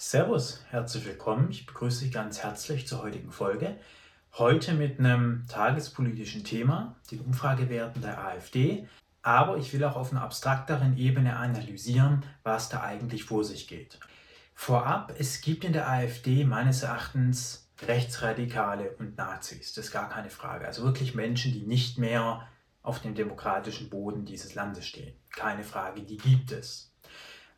Servus, herzlich willkommen. Ich begrüße dich ganz herzlich zur heutigen Folge. Heute mit einem tagespolitischen Thema, den Umfragewerten der AfD. Aber ich will auch auf einer abstrakteren Ebene analysieren, was da eigentlich vor sich geht. Vorab, es gibt in der AfD meines Erachtens Rechtsradikale und Nazis. Das ist gar keine Frage. Also wirklich Menschen, die nicht mehr auf dem demokratischen Boden dieses Landes stehen. Keine Frage, die gibt es.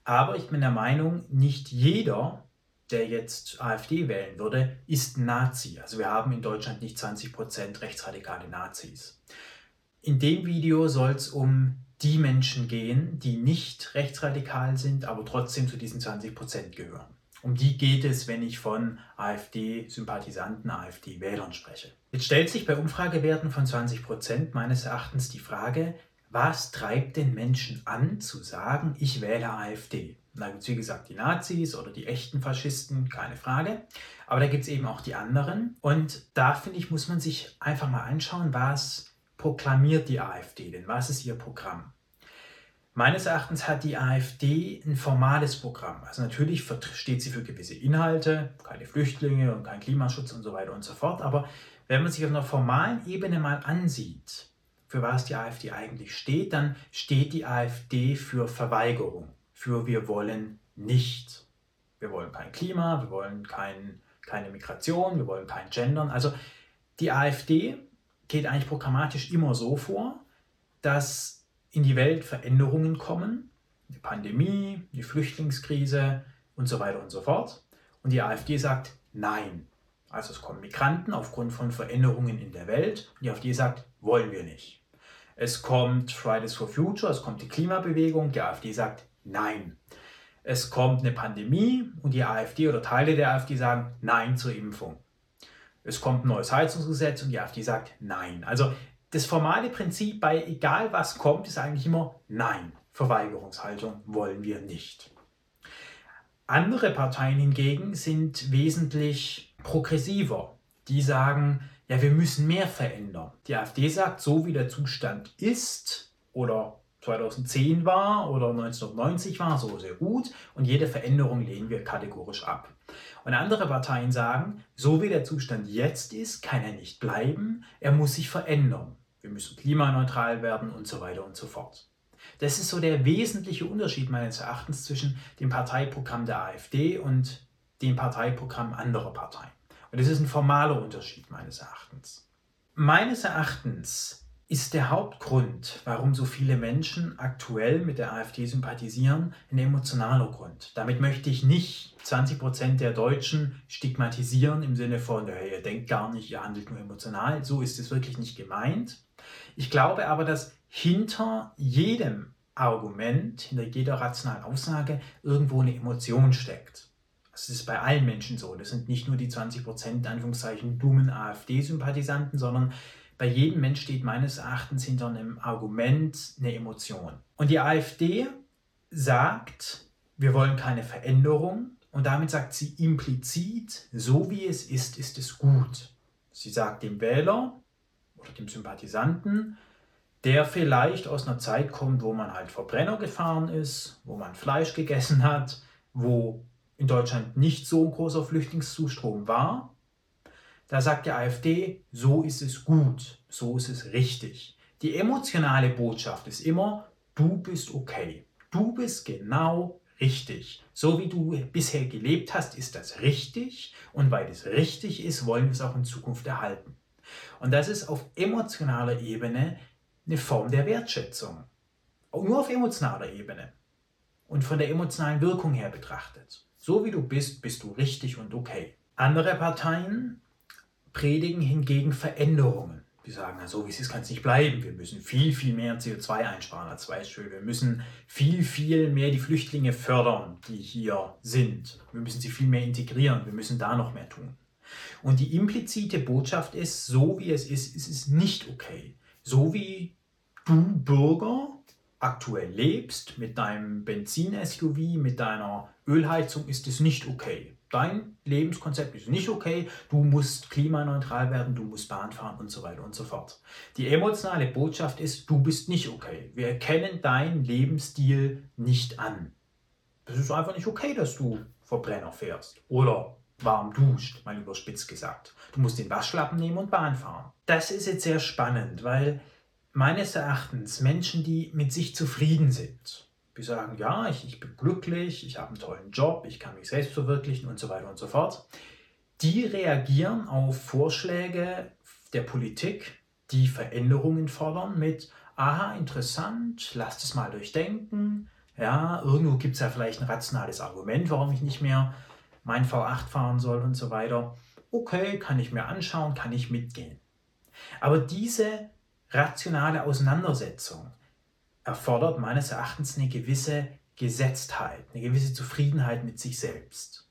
Aber ich bin der Meinung, nicht jeder, der jetzt AfD wählen würde, ist Nazi. Also wir haben in Deutschland nicht 20% rechtsradikale Nazis. In dem Video soll es um die Menschen gehen, die nicht rechtsradikal sind, aber trotzdem zu diesen 20% gehören. Um die geht es, wenn ich von AfD-Sympathisanten, AfD-Wählern spreche. Jetzt stellt sich bei Umfragewerten von 20% meines Erachtens die Frage, was treibt den Menschen an zu sagen, ich wähle AfD? Da gibt es wie gesagt die Nazis oder die echten Faschisten, keine Frage. Aber da gibt es eben auch die anderen. Und da finde ich, muss man sich einfach mal anschauen, was proklamiert die AfD denn? Was ist ihr Programm? Meines Erachtens hat die AfD ein formales Programm. Also natürlich steht sie für gewisse Inhalte, keine Flüchtlinge und kein Klimaschutz und so weiter und so fort. Aber wenn man sich auf einer formalen Ebene mal ansieht, für was die AfD eigentlich steht, dann steht die AfD für Verweigerung, für wir wollen nicht. Wir wollen kein Klima, wir wollen kein, keine Migration, wir wollen kein Gendern. Also die AfD geht eigentlich programmatisch immer so vor, dass in die Welt Veränderungen kommen, die Pandemie, die Flüchtlingskrise und so weiter und so fort. Und die AfD sagt Nein. Also es kommen Migranten aufgrund von Veränderungen in der Welt und die AfD sagt, wollen wir nicht. Es kommt Fridays for Future, es kommt die Klimabewegung, die AfD sagt Nein. Es kommt eine Pandemie und die AfD oder Teile der AfD sagen Nein zur Impfung. Es kommt ein neues Heizungsgesetz und die AfD sagt Nein. Also das formale Prinzip bei egal was kommt, ist eigentlich immer Nein. Verweigerungshaltung wollen wir nicht. Andere Parteien hingegen sind wesentlich progressiver. Die sagen, ja, wir müssen mehr verändern. Die AfD sagt, so wie der Zustand ist oder 2010 war oder 1990 war, so sehr gut und jede Veränderung lehnen wir kategorisch ab. Und andere Parteien sagen, so wie der Zustand jetzt ist, kann er nicht bleiben, er muss sich verändern. Wir müssen klimaneutral werden und so weiter und so fort. Das ist so der wesentliche Unterschied meines Erachtens zwischen dem Parteiprogramm der AfD und dem Parteiprogramm anderer Parteien. Das ist ein formaler Unterschied meines Erachtens. Meines Erachtens ist der Hauptgrund, warum so viele Menschen aktuell mit der AfD sympathisieren, ein emotionaler Grund. Damit möchte ich nicht 20% der Deutschen stigmatisieren im Sinne von, hey, ihr denkt gar nicht, ihr handelt nur emotional. So ist es wirklich nicht gemeint. Ich glaube aber, dass hinter jedem Argument, hinter jeder rationalen Aussage irgendwo eine Emotion steckt. Das ist bei allen Menschen so. Das sind nicht nur die 20 Prozent, Anführungszeichen, dummen AfD-Sympathisanten, sondern bei jedem Mensch steht meines Erachtens hinter einem Argument eine Emotion. Und die AfD sagt, wir wollen keine Veränderung und damit sagt sie implizit, so wie es ist, ist es gut. Sie sagt dem Wähler oder dem Sympathisanten, der vielleicht aus einer Zeit kommt, wo man halt Verbrenner gefahren ist, wo man Fleisch gegessen hat, wo in Deutschland nicht so ein großer Flüchtlingszustrom war, da sagt die AfD, so ist es gut, so ist es richtig. Die emotionale Botschaft ist immer, du bist okay, du bist genau richtig. So wie du bisher gelebt hast, ist das richtig und weil es richtig ist, wollen wir es auch in Zukunft erhalten. Und das ist auf emotionaler Ebene eine Form der Wertschätzung. Nur auf emotionaler Ebene und von der emotionalen Wirkung her betrachtet. So wie du bist, bist du richtig und okay. Andere Parteien predigen hingegen Veränderungen. Die sagen, so wie es ist, kann es nicht bleiben. Wir müssen viel, viel mehr CO2 einsparen als Beispiel. Wir müssen viel, viel mehr die Flüchtlinge fördern, die hier sind. Wir müssen sie viel mehr integrieren. Wir müssen da noch mehr tun. Und die implizite Botschaft ist, so wie es ist, ist es nicht okay. So wie du Bürger aktuell lebst, mit deinem Benzin-SUV, mit deiner Ölheizung, ist es nicht okay. Dein Lebenskonzept ist nicht okay, du musst klimaneutral werden, du musst Bahn fahren und so weiter und so fort. Die emotionale Botschaft ist, du bist nicht okay. Wir erkennen deinen Lebensstil nicht an. Es ist einfach nicht okay, dass du Verbrenner fährst oder warm duscht, mal überspitzt gesagt. Du musst den Waschlappen nehmen und Bahn fahren. Das ist jetzt sehr spannend, weil meines Erachtens Menschen, die mit sich zufrieden sind, die sagen, ja, ich, ich bin glücklich, ich habe einen tollen Job, ich kann mich selbst verwirklichen und so weiter und so fort, die reagieren auf Vorschläge der Politik, die Veränderungen fordern mit, aha, interessant, lasst es mal durchdenken, ja, irgendwo gibt es ja vielleicht ein rationales Argument, warum ich nicht mehr mein V8 fahren soll und so weiter. Okay, kann ich mir anschauen, kann ich mitgehen. Aber diese rationale Auseinandersetzung erfordert meines Erachtens eine gewisse Gesetztheit, eine gewisse Zufriedenheit mit sich selbst.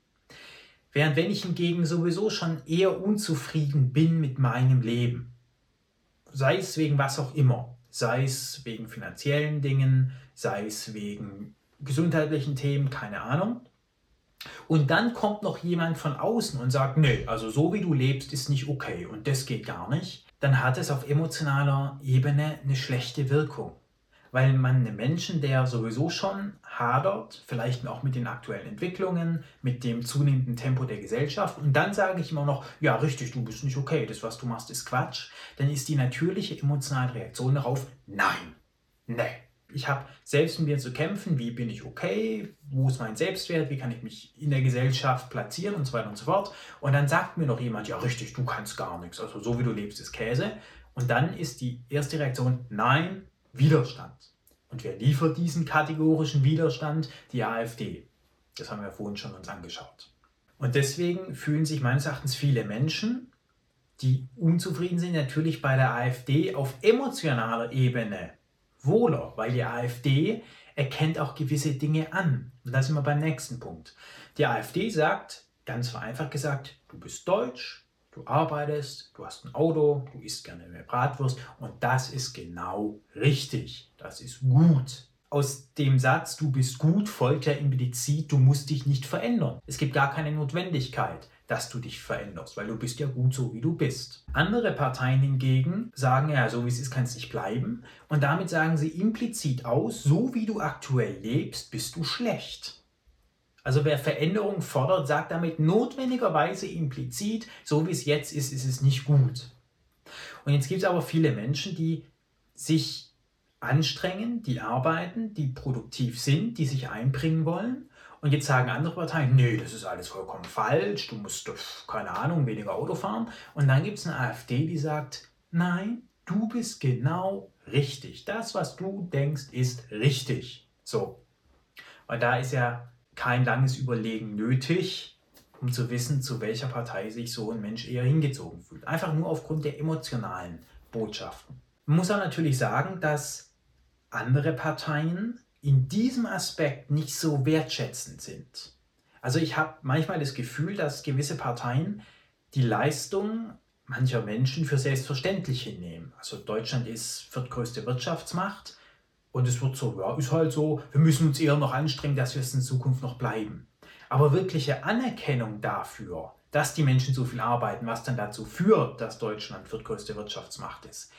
Während wenn ich hingegen sowieso schon eher unzufrieden bin mit meinem Leben, sei es wegen was auch immer, sei es wegen finanziellen Dingen, sei es wegen gesundheitlichen Themen, keine Ahnung, und dann kommt noch jemand von außen und sagt, nee, also so wie du lebst, ist nicht okay und das geht gar nicht, dann hat es auf emotionaler Ebene eine schlechte Wirkung. Weil man einen Menschen, der sowieso schon hadert, vielleicht auch mit den aktuellen Entwicklungen, mit dem zunehmenden Tempo der Gesellschaft, und dann sage ich immer noch, ja richtig, du bist nicht okay, das was du machst ist Quatsch, dann ist die natürliche emotionale Reaktion darauf, nein, nee, ich habe selbst mit mir zu kämpfen, wie bin ich okay, wo ist mein Selbstwert, wie kann ich mich in der Gesellschaft platzieren und so weiter und so fort. Und dann sagt mir noch jemand, ja richtig, du kannst gar nichts, also so wie du lebst ist Käse. Und dann ist die erste Reaktion, nein, Widerstand. Und wer liefert diesen kategorischen Widerstand? Die AfD. Das haben wir vorhin schon uns angeschaut. Und deswegen fühlen sich meines Erachtens viele Menschen, die unzufrieden sind, natürlich bei der AfD auf emotionaler Ebene wohler, weil die AfD erkennt auch gewisse Dinge an. Und da sind wir beim nächsten Punkt. Die AfD sagt, ganz vereinfacht gesagt, du bist deutsch, du arbeitest, du hast ein Auto, du isst gerne mehr Bratwurst und das ist genau richtig. Das ist gut. Aus dem Satz, du bist gut, folgt ja implizit, du musst dich nicht verändern. Es gibt gar keine Notwendigkeit dass du dich veränderst, weil du bist ja gut so, wie du bist. Andere Parteien hingegen sagen ja, so wie es ist, kann es nicht bleiben. Und damit sagen sie implizit aus, so wie du aktuell lebst, bist du schlecht. Also wer Veränderung fordert, sagt damit notwendigerweise implizit, so wie es jetzt ist, ist es nicht gut. Und jetzt gibt es aber viele Menschen, die sich anstrengen, die arbeiten, die produktiv sind, die sich einbringen wollen und jetzt sagen andere Parteien, nee, das ist alles vollkommen falsch, du musst, keine Ahnung, weniger Auto fahren. Und dann gibt es eine AfD, die sagt, nein, du bist genau richtig. Das, was du denkst, ist richtig. So. Und da ist ja kein langes Überlegen nötig, um zu wissen, zu welcher Partei sich so ein Mensch eher hingezogen fühlt. Einfach nur aufgrund der emotionalen Botschaften. Man muss auch natürlich sagen, dass andere Parteien in diesem Aspekt nicht so wertschätzend sind. Also ich habe manchmal das Gefühl, dass gewisse Parteien die Leistung mancher Menschen für selbstverständlich hinnehmen. Also Deutschland ist viertgrößte Wirtschaftsmacht und es wird so, ja, ist halt so, wir müssen uns eher noch anstrengen, dass wir es in Zukunft noch bleiben. Aber wirkliche Anerkennung dafür, dass die Menschen so viel arbeiten, was dann dazu führt, dass Deutschland viertgrößte Wirtschaftsmacht ist,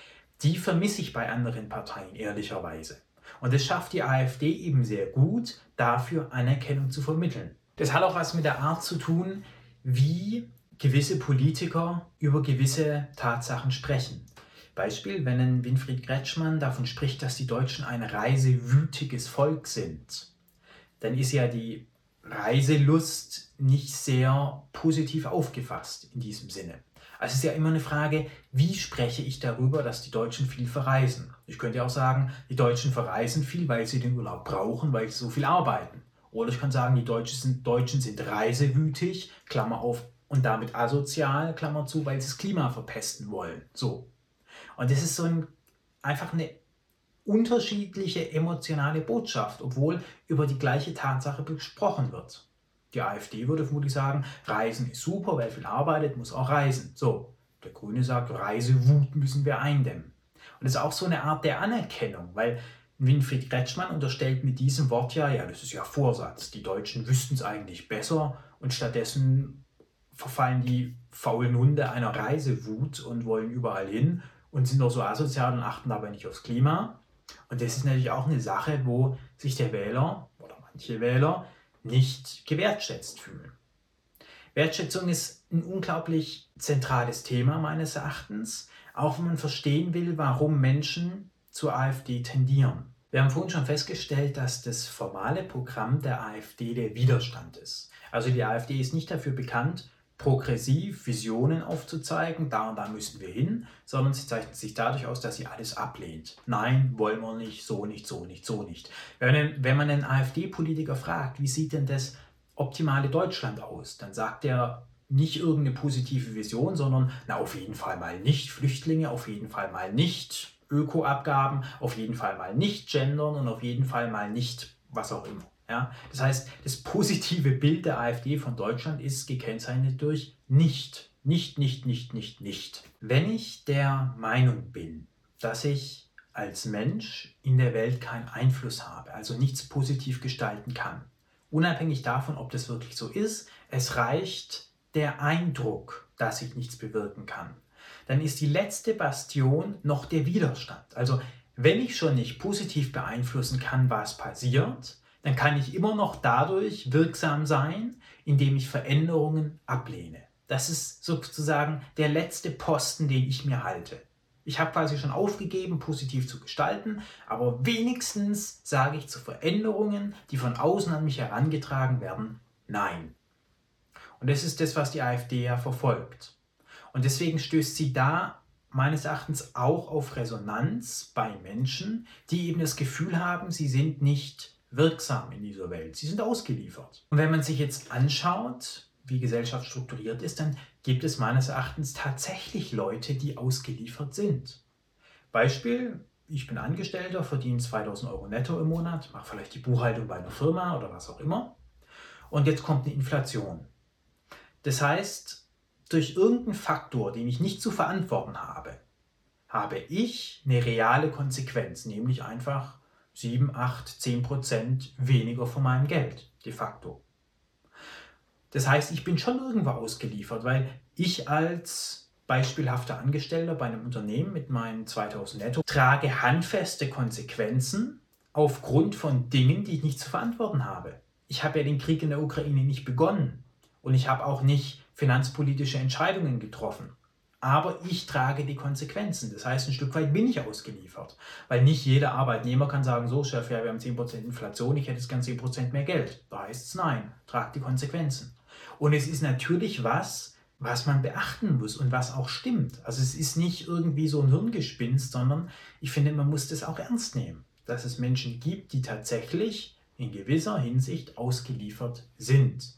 die vermisse ich bei anderen Parteien ehrlicherweise. Und das schafft die AfD eben sehr gut, dafür Anerkennung zu vermitteln. Das hat auch was mit der Art zu tun, wie gewisse Politiker über gewisse Tatsachen sprechen. Beispiel, wenn ein Winfried Kretschmann davon spricht, dass die Deutschen ein reisewütiges Volk sind, dann ist ja die Reiselust nicht sehr positiv aufgefasst in diesem Sinne. Also es ist ja immer eine Frage, wie spreche ich darüber, dass die Deutschen viel verreisen? Ich könnte ja auch sagen, die Deutschen verreisen viel, weil sie den Urlaub brauchen, weil sie so viel arbeiten. Oder ich kann sagen, die Deutschen sind, Deutschen sind reisewütig, Klammer auf, und damit asozial, Klammer zu, weil sie das Klima verpesten wollen. So. Und das ist so ein, einfach eine unterschiedliche emotionale Botschaft, obwohl über die gleiche Tatsache gesprochen wird. Die AfD würde vermutlich sagen, Reisen ist super, wer viel arbeitet, muss auch reisen. So, der Grüne sagt, Reisewut müssen wir eindämmen. Und das ist auch so eine Art der Anerkennung, weil Winfried Kretschmann unterstellt mit diesem Wort ja, ja, das ist ja Vorsatz. Die Deutschen wüssten es eigentlich besser und stattdessen verfallen die faulen Hunde einer Reisewut und wollen überall hin und sind doch so asozial und achten dabei nicht aufs Klima. Und das ist natürlich auch eine Sache, wo sich der Wähler oder manche Wähler nicht gewertschätzt fühlen. Wertschätzung ist ein unglaublich zentrales Thema meines Erachtens, auch wenn man verstehen will, warum Menschen zur AfD tendieren. Wir haben vorhin schon festgestellt, dass das formale Programm der AfD der Widerstand ist. Also die AfD ist nicht dafür bekannt, progressiv Visionen aufzuzeigen, da und da müssen wir hin, sondern sie zeichnet sich dadurch aus, dass sie alles ablehnt. Nein, wollen wir nicht, so nicht, so nicht, so nicht. Wenn, wenn man einen AfD-Politiker fragt, wie sieht denn das optimale Deutschland aus, dann sagt er nicht irgendeine positive Vision, sondern na, auf jeden Fall mal nicht Flüchtlinge, auf jeden Fall mal nicht Ökoabgaben, auf jeden Fall mal nicht gendern und auf jeden Fall mal nicht was auch immer. Ja? Das heißt, das positive Bild der AfD von Deutschland ist gekennzeichnet durch nicht, nicht, nicht, nicht, nicht, nicht. Wenn ich der Meinung bin, dass ich als Mensch in der Welt keinen Einfluss habe, also nichts positiv gestalten kann, unabhängig davon, ob das wirklich so ist, es reicht der Eindruck, dass ich nichts bewirken kann, dann ist die letzte Bastion noch der Widerstand. Also wenn ich schon nicht positiv beeinflussen kann, was passiert, dann kann ich immer noch dadurch wirksam sein, indem ich Veränderungen ablehne. Das ist sozusagen der letzte Posten, den ich mir halte. Ich habe quasi schon aufgegeben, positiv zu gestalten, aber wenigstens sage ich zu Veränderungen, die von außen an mich herangetragen werden, nein. Und das ist das, was die AfD ja verfolgt. Und deswegen stößt sie da meines Erachtens auch auf Resonanz bei Menschen, die eben das Gefühl haben, sie sind nicht wirksam in dieser Welt. Sie sind ausgeliefert. Und wenn man sich jetzt anschaut, wie Gesellschaft strukturiert ist, dann gibt es meines Erachtens tatsächlich Leute, die ausgeliefert sind. Beispiel, ich bin Angestellter, verdiene 2000 Euro netto im Monat, mache vielleicht die Buchhaltung bei einer Firma oder was auch immer. Und jetzt kommt eine Inflation. Das heißt, durch irgendeinen Faktor, den ich nicht zu verantworten habe, habe ich eine reale Konsequenz, nämlich einfach 7, 8, 10 Prozent weniger von meinem Geld, de facto. Das heißt, ich bin schon irgendwo ausgeliefert, weil ich als beispielhafter Angestellter bei einem Unternehmen mit meinen 2000 Netto trage handfeste Konsequenzen aufgrund von Dingen, die ich nicht zu verantworten habe. Ich habe ja den Krieg in der Ukraine nicht begonnen und ich habe auch nicht finanzpolitische Entscheidungen getroffen aber ich trage die Konsequenzen. Das heißt, ein Stück weit bin ich ausgeliefert, weil nicht jeder Arbeitnehmer kann sagen, so Chef, ja, wir haben 10% Inflation, ich hätte jetzt gern 10% mehr Geld. Da heißt es nein, trag die Konsequenzen. Und es ist natürlich was, was man beachten muss und was auch stimmt. Also es ist nicht irgendwie so ein Hirngespinst, sondern ich finde, man muss das auch ernst nehmen, dass es Menschen gibt, die tatsächlich in gewisser Hinsicht ausgeliefert sind.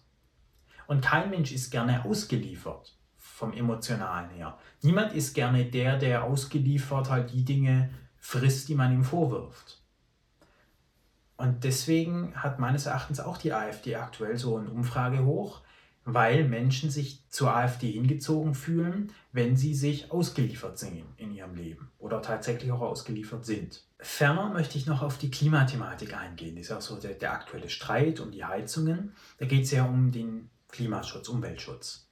Und kein Mensch ist gerne ausgeliefert vom Emotionalen her. Niemand ist gerne der, der ausgeliefert halt die Dinge frisst, die man ihm vorwirft. Und deswegen hat meines Erachtens auch die AfD aktuell so eine Umfrage hoch, weil Menschen sich zur AfD hingezogen fühlen, wenn sie sich ausgeliefert sehen in ihrem Leben oder tatsächlich auch ausgeliefert sind. Ferner möchte ich noch auf die Klimathematik eingehen. Das ist auch so der, der aktuelle Streit um die Heizungen. Da geht es ja um den Klimaschutz, Umweltschutz.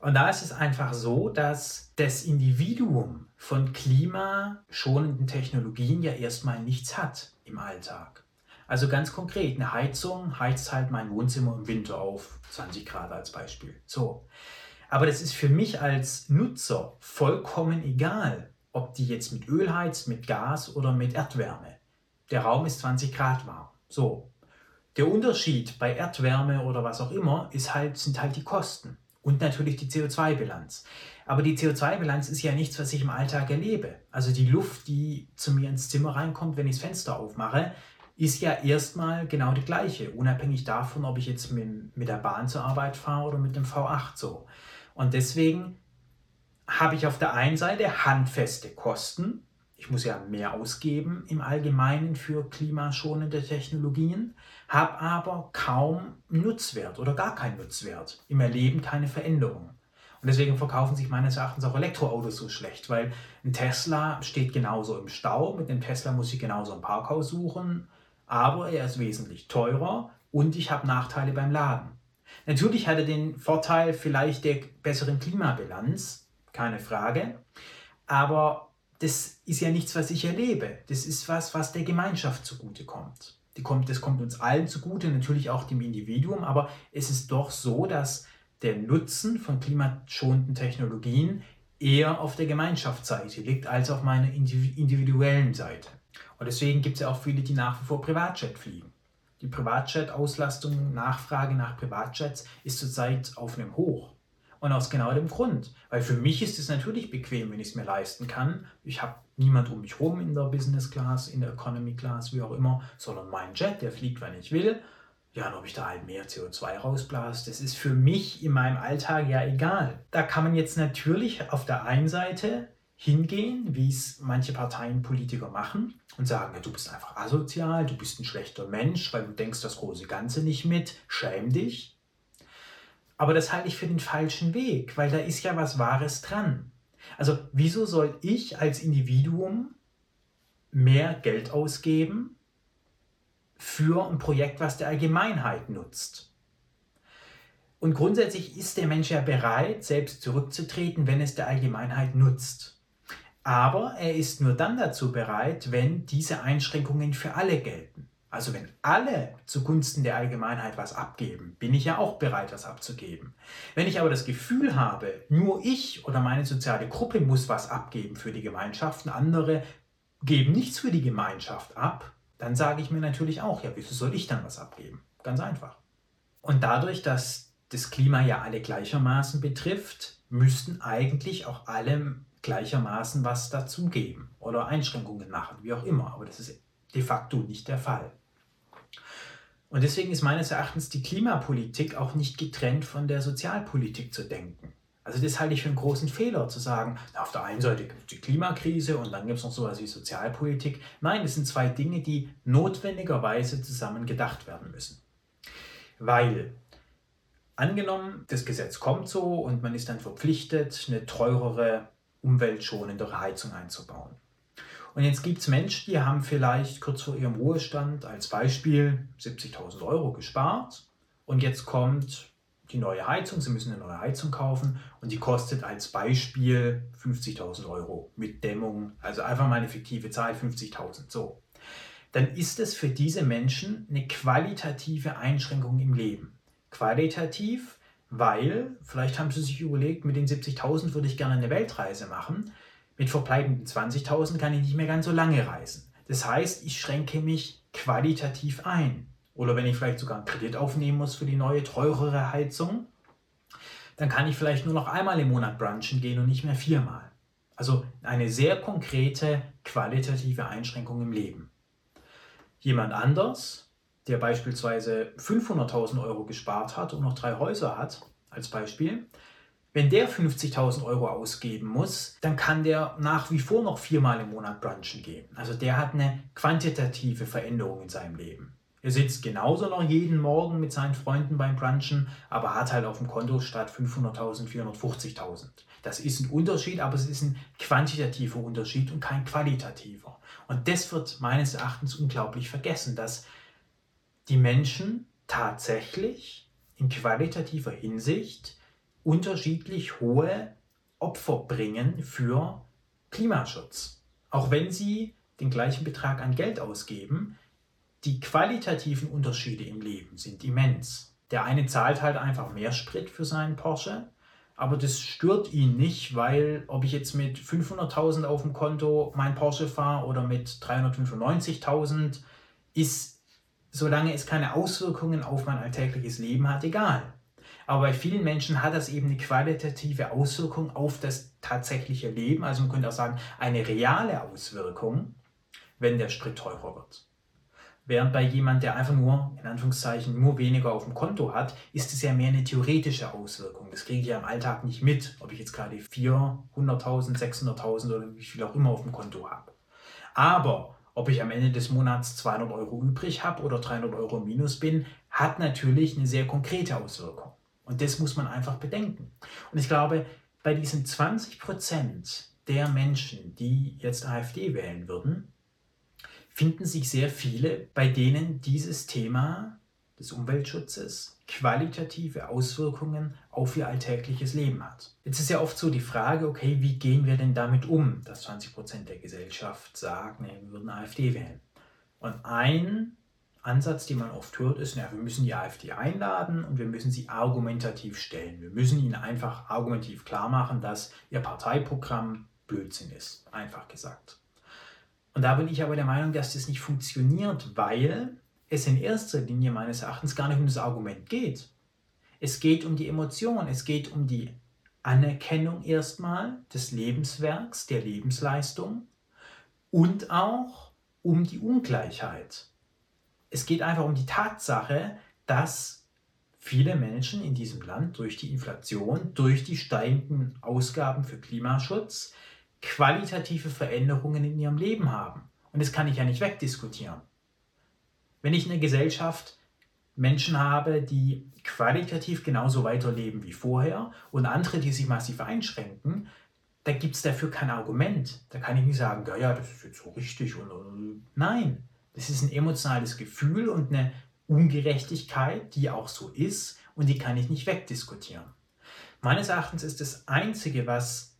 Und da ist es einfach so, dass das Individuum von klimaschonenden Technologien ja erstmal nichts hat im Alltag. Also ganz konkret, eine Heizung heizt halt mein Wohnzimmer im Winter auf 20 Grad als Beispiel. So. Aber das ist für mich als Nutzer vollkommen egal, ob die jetzt mit Öl heizt, mit Gas oder mit Erdwärme. Der Raum ist 20 Grad warm. So. Der Unterschied bei Erdwärme oder was auch immer ist halt, sind halt die Kosten. Und natürlich die CO2-Bilanz. Aber die CO2-Bilanz ist ja nichts, was ich im Alltag erlebe. Also die Luft, die zu mir ins Zimmer reinkommt, wenn ich das Fenster aufmache, ist ja erstmal genau die gleiche, unabhängig davon, ob ich jetzt mit, mit der Bahn zur Arbeit fahre oder mit dem V8 so. Und deswegen habe ich auf der einen Seite handfeste Kosten. Ich muss ja mehr ausgeben im Allgemeinen für klimaschonende Technologien habe aber kaum Nutzwert oder gar keinen Nutzwert. Im Erleben keine Veränderung. Und deswegen verkaufen sich meines Erachtens auch Elektroautos so schlecht, weil ein Tesla steht genauso im Stau, mit dem Tesla muss ich genauso ein Parkhaus suchen, aber er ist wesentlich teurer und ich habe Nachteile beim Laden. Natürlich hat er den Vorteil vielleicht der besseren Klimabilanz, keine Frage, aber das ist ja nichts, was ich erlebe. Das ist was, was der Gemeinschaft zugutekommt. kommt, das kommt uns allen zugute, natürlich auch dem Individuum, aber es ist doch so, dass der Nutzen von klimaschonenden Technologien eher auf der Gemeinschaftsseite liegt als auf meiner individuellen Seite. Und deswegen gibt es ja auch viele, die nach wie vor Privatjet fliegen. Die Privatjet-Auslastung, Nachfrage nach Privatjets ist zurzeit auf einem Hoch. Und aus genau dem Grund. Weil für mich ist es natürlich bequem, wenn ich es mir leisten kann. Ich habe niemand um mich herum in der Business Class, in der Economy Class, wie auch immer, sondern mein Jet, der fliegt, wann ich will. Ja, und ob ich da halt mehr CO2 rausblase, das ist für mich in meinem Alltag ja egal. Da kann man jetzt natürlich auf der einen Seite hingehen, wie es manche Parteien Politiker machen und sagen, ja, du bist einfach asozial, du bist ein schlechter Mensch, weil du denkst das große Ganze nicht mit, schäm dich. Aber das halte ich für den falschen Weg, weil da ist ja was Wahres dran. Also wieso soll ich als Individuum mehr Geld ausgeben für ein Projekt, was der Allgemeinheit nutzt? Und grundsätzlich ist der Mensch ja bereit, selbst zurückzutreten, wenn es der Allgemeinheit nutzt. Aber er ist nur dann dazu bereit, wenn diese Einschränkungen für alle gelten. Also wenn alle zugunsten der Allgemeinheit was abgeben, bin ich ja auch bereit, was abzugeben. Wenn ich aber das Gefühl habe, nur ich oder meine soziale Gruppe muss was abgeben für die Gemeinschaft und andere geben nichts für die Gemeinschaft ab, dann sage ich mir natürlich auch, ja, wieso soll ich dann was abgeben? Ganz einfach. Und dadurch, dass das Klima ja alle gleichermaßen betrifft, müssten eigentlich auch alle gleichermaßen was dazugeben oder Einschränkungen machen, wie auch immer. Aber das ist de facto nicht der Fall. Und deswegen ist meines Erachtens die Klimapolitik auch nicht getrennt von der Sozialpolitik zu denken. Also das halte ich für einen großen Fehler zu sagen, na, auf der einen Seite gibt es die Klimakrise und dann gibt es noch sowas wie Sozialpolitik. Nein, das sind zwei Dinge, die notwendigerweise zusammen gedacht werden müssen. Weil angenommen, das Gesetz kommt so und man ist dann verpflichtet, eine teurere, umweltschonendere Heizung einzubauen. Und jetzt gibt es Menschen, die haben vielleicht kurz vor ihrem Ruhestand als Beispiel 70.000 Euro gespart und jetzt kommt die neue Heizung, sie müssen eine neue Heizung kaufen und die kostet als Beispiel 50.000 Euro mit Dämmung, also einfach mal eine fiktive Zahl, 50.000 so. Dann ist es für diese Menschen eine qualitative Einschränkung im Leben. Qualitativ, weil vielleicht haben sie sich überlegt, mit den 70.000 würde ich gerne eine Weltreise machen. Mit verbleibenden 20.000 kann ich nicht mehr ganz so lange reisen. Das heißt, ich schränke mich qualitativ ein. Oder wenn ich vielleicht sogar einen Kredit aufnehmen muss für die neue, teurere Heizung, dann kann ich vielleicht nur noch einmal im Monat brunchen gehen und nicht mehr viermal. Also eine sehr konkrete qualitative Einschränkung im Leben. Jemand anders, der beispielsweise 500.000 Euro gespart hat und noch drei Häuser hat, als Beispiel, wenn der 50.000 Euro ausgeben muss, dann kann der nach wie vor noch viermal im Monat brunchen gehen. Also der hat eine quantitative Veränderung in seinem Leben. Er sitzt genauso noch jeden Morgen mit seinen Freunden beim Brunchen, aber hat halt auf dem Konto statt 500.000 450.000. Das ist ein Unterschied, aber es ist ein quantitativer Unterschied und kein qualitativer. Und das wird meines Erachtens unglaublich vergessen, dass die Menschen tatsächlich in qualitativer Hinsicht unterschiedlich hohe Opfer bringen für Klimaschutz. Auch wenn sie den gleichen Betrag an Geld ausgeben, die qualitativen Unterschiede im Leben sind immens. Der eine zahlt halt einfach mehr Sprit für seinen Porsche, aber das stört ihn nicht, weil ob ich jetzt mit 500.000 auf dem Konto mein Porsche fahre oder mit 395.000, ist, solange es keine Auswirkungen auf mein alltägliches Leben hat, egal. Aber bei vielen Menschen hat das eben eine qualitative Auswirkung auf das tatsächliche Leben. Also man könnte auch sagen, eine reale Auswirkung, wenn der Sprit teurer wird. Während bei jemand, der einfach nur, in Anführungszeichen, nur weniger auf dem Konto hat, ist es ja mehr eine theoretische Auswirkung. Das kriege ich ja im Alltag nicht mit, ob ich jetzt gerade 400.000, 600.000 oder wie viel auch immer auf dem Konto habe. Aber ob ich am Ende des Monats 200 Euro übrig habe oder 300 Euro minus bin, hat natürlich eine sehr konkrete Auswirkung. Und das muss man einfach bedenken. Und ich glaube, bei diesen 20 Prozent der Menschen, die jetzt AfD wählen würden, finden sich sehr viele, bei denen dieses Thema des Umweltschutzes qualitative Auswirkungen auf ihr alltägliches Leben hat. Jetzt ist ja oft so die Frage, okay, wie gehen wir denn damit um, dass 20 Prozent der Gesellschaft sagen, wir würden AfD wählen. Und ein Ansatz, den man oft hört, ist, ja, wir müssen die AfD einladen und wir müssen sie argumentativ stellen. Wir müssen ihnen einfach argumentativ klar machen, dass ihr Parteiprogramm Blödsinn ist, einfach gesagt. Und da bin ich aber der Meinung, dass das nicht funktioniert, weil es in erster Linie meines Erachtens gar nicht um das Argument geht. Es geht um die Emotion, es geht um die Anerkennung erstmal des Lebenswerks, der Lebensleistung und auch um die Ungleichheit. Es geht einfach um die Tatsache, dass viele Menschen in diesem Land durch die Inflation, durch die steigenden Ausgaben für Klimaschutz qualitative Veränderungen in ihrem Leben haben. Und das kann ich ja nicht wegdiskutieren. Wenn ich in einer Gesellschaft Menschen habe, die qualitativ genauso weiterleben wie vorher und andere, die sich massiv einschränken, da gibt es dafür kein Argument. Da kann ich nicht sagen, ja, ja, das ist jetzt so richtig. Und, nein, das ist ein emotionales Gefühl und eine Ungerechtigkeit, die auch so ist und die kann ich nicht wegdiskutieren. Meines Erachtens ist das Einzige, was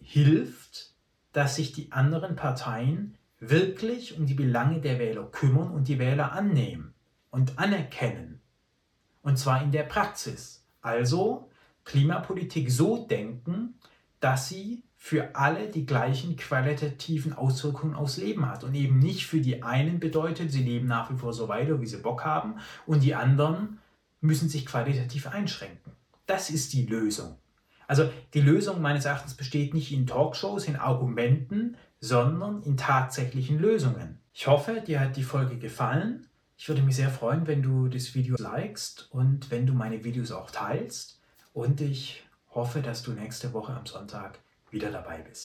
hilft, dass sich die anderen Parteien wirklich um die Belange der Wähler kümmern und die Wähler annehmen und anerkennen. Und zwar in der Praxis. Also Klimapolitik so denken, dass sie für alle die gleichen qualitativen Auswirkungen aufs Leben hat und eben nicht für die einen bedeutet, sie leben nach wie vor so weiter, wie sie Bock haben und die anderen müssen sich qualitativ einschränken. Das ist die Lösung. Also die Lösung meines Erachtens besteht nicht in Talkshows, in Argumenten, sondern in tatsächlichen Lösungen. Ich hoffe, dir hat die Folge gefallen. Ich würde mich sehr freuen, wenn du das Video likest und wenn du meine Videos auch teilst. Und ich hoffe, dass du nächste Woche am Sonntag wieder dabei bist.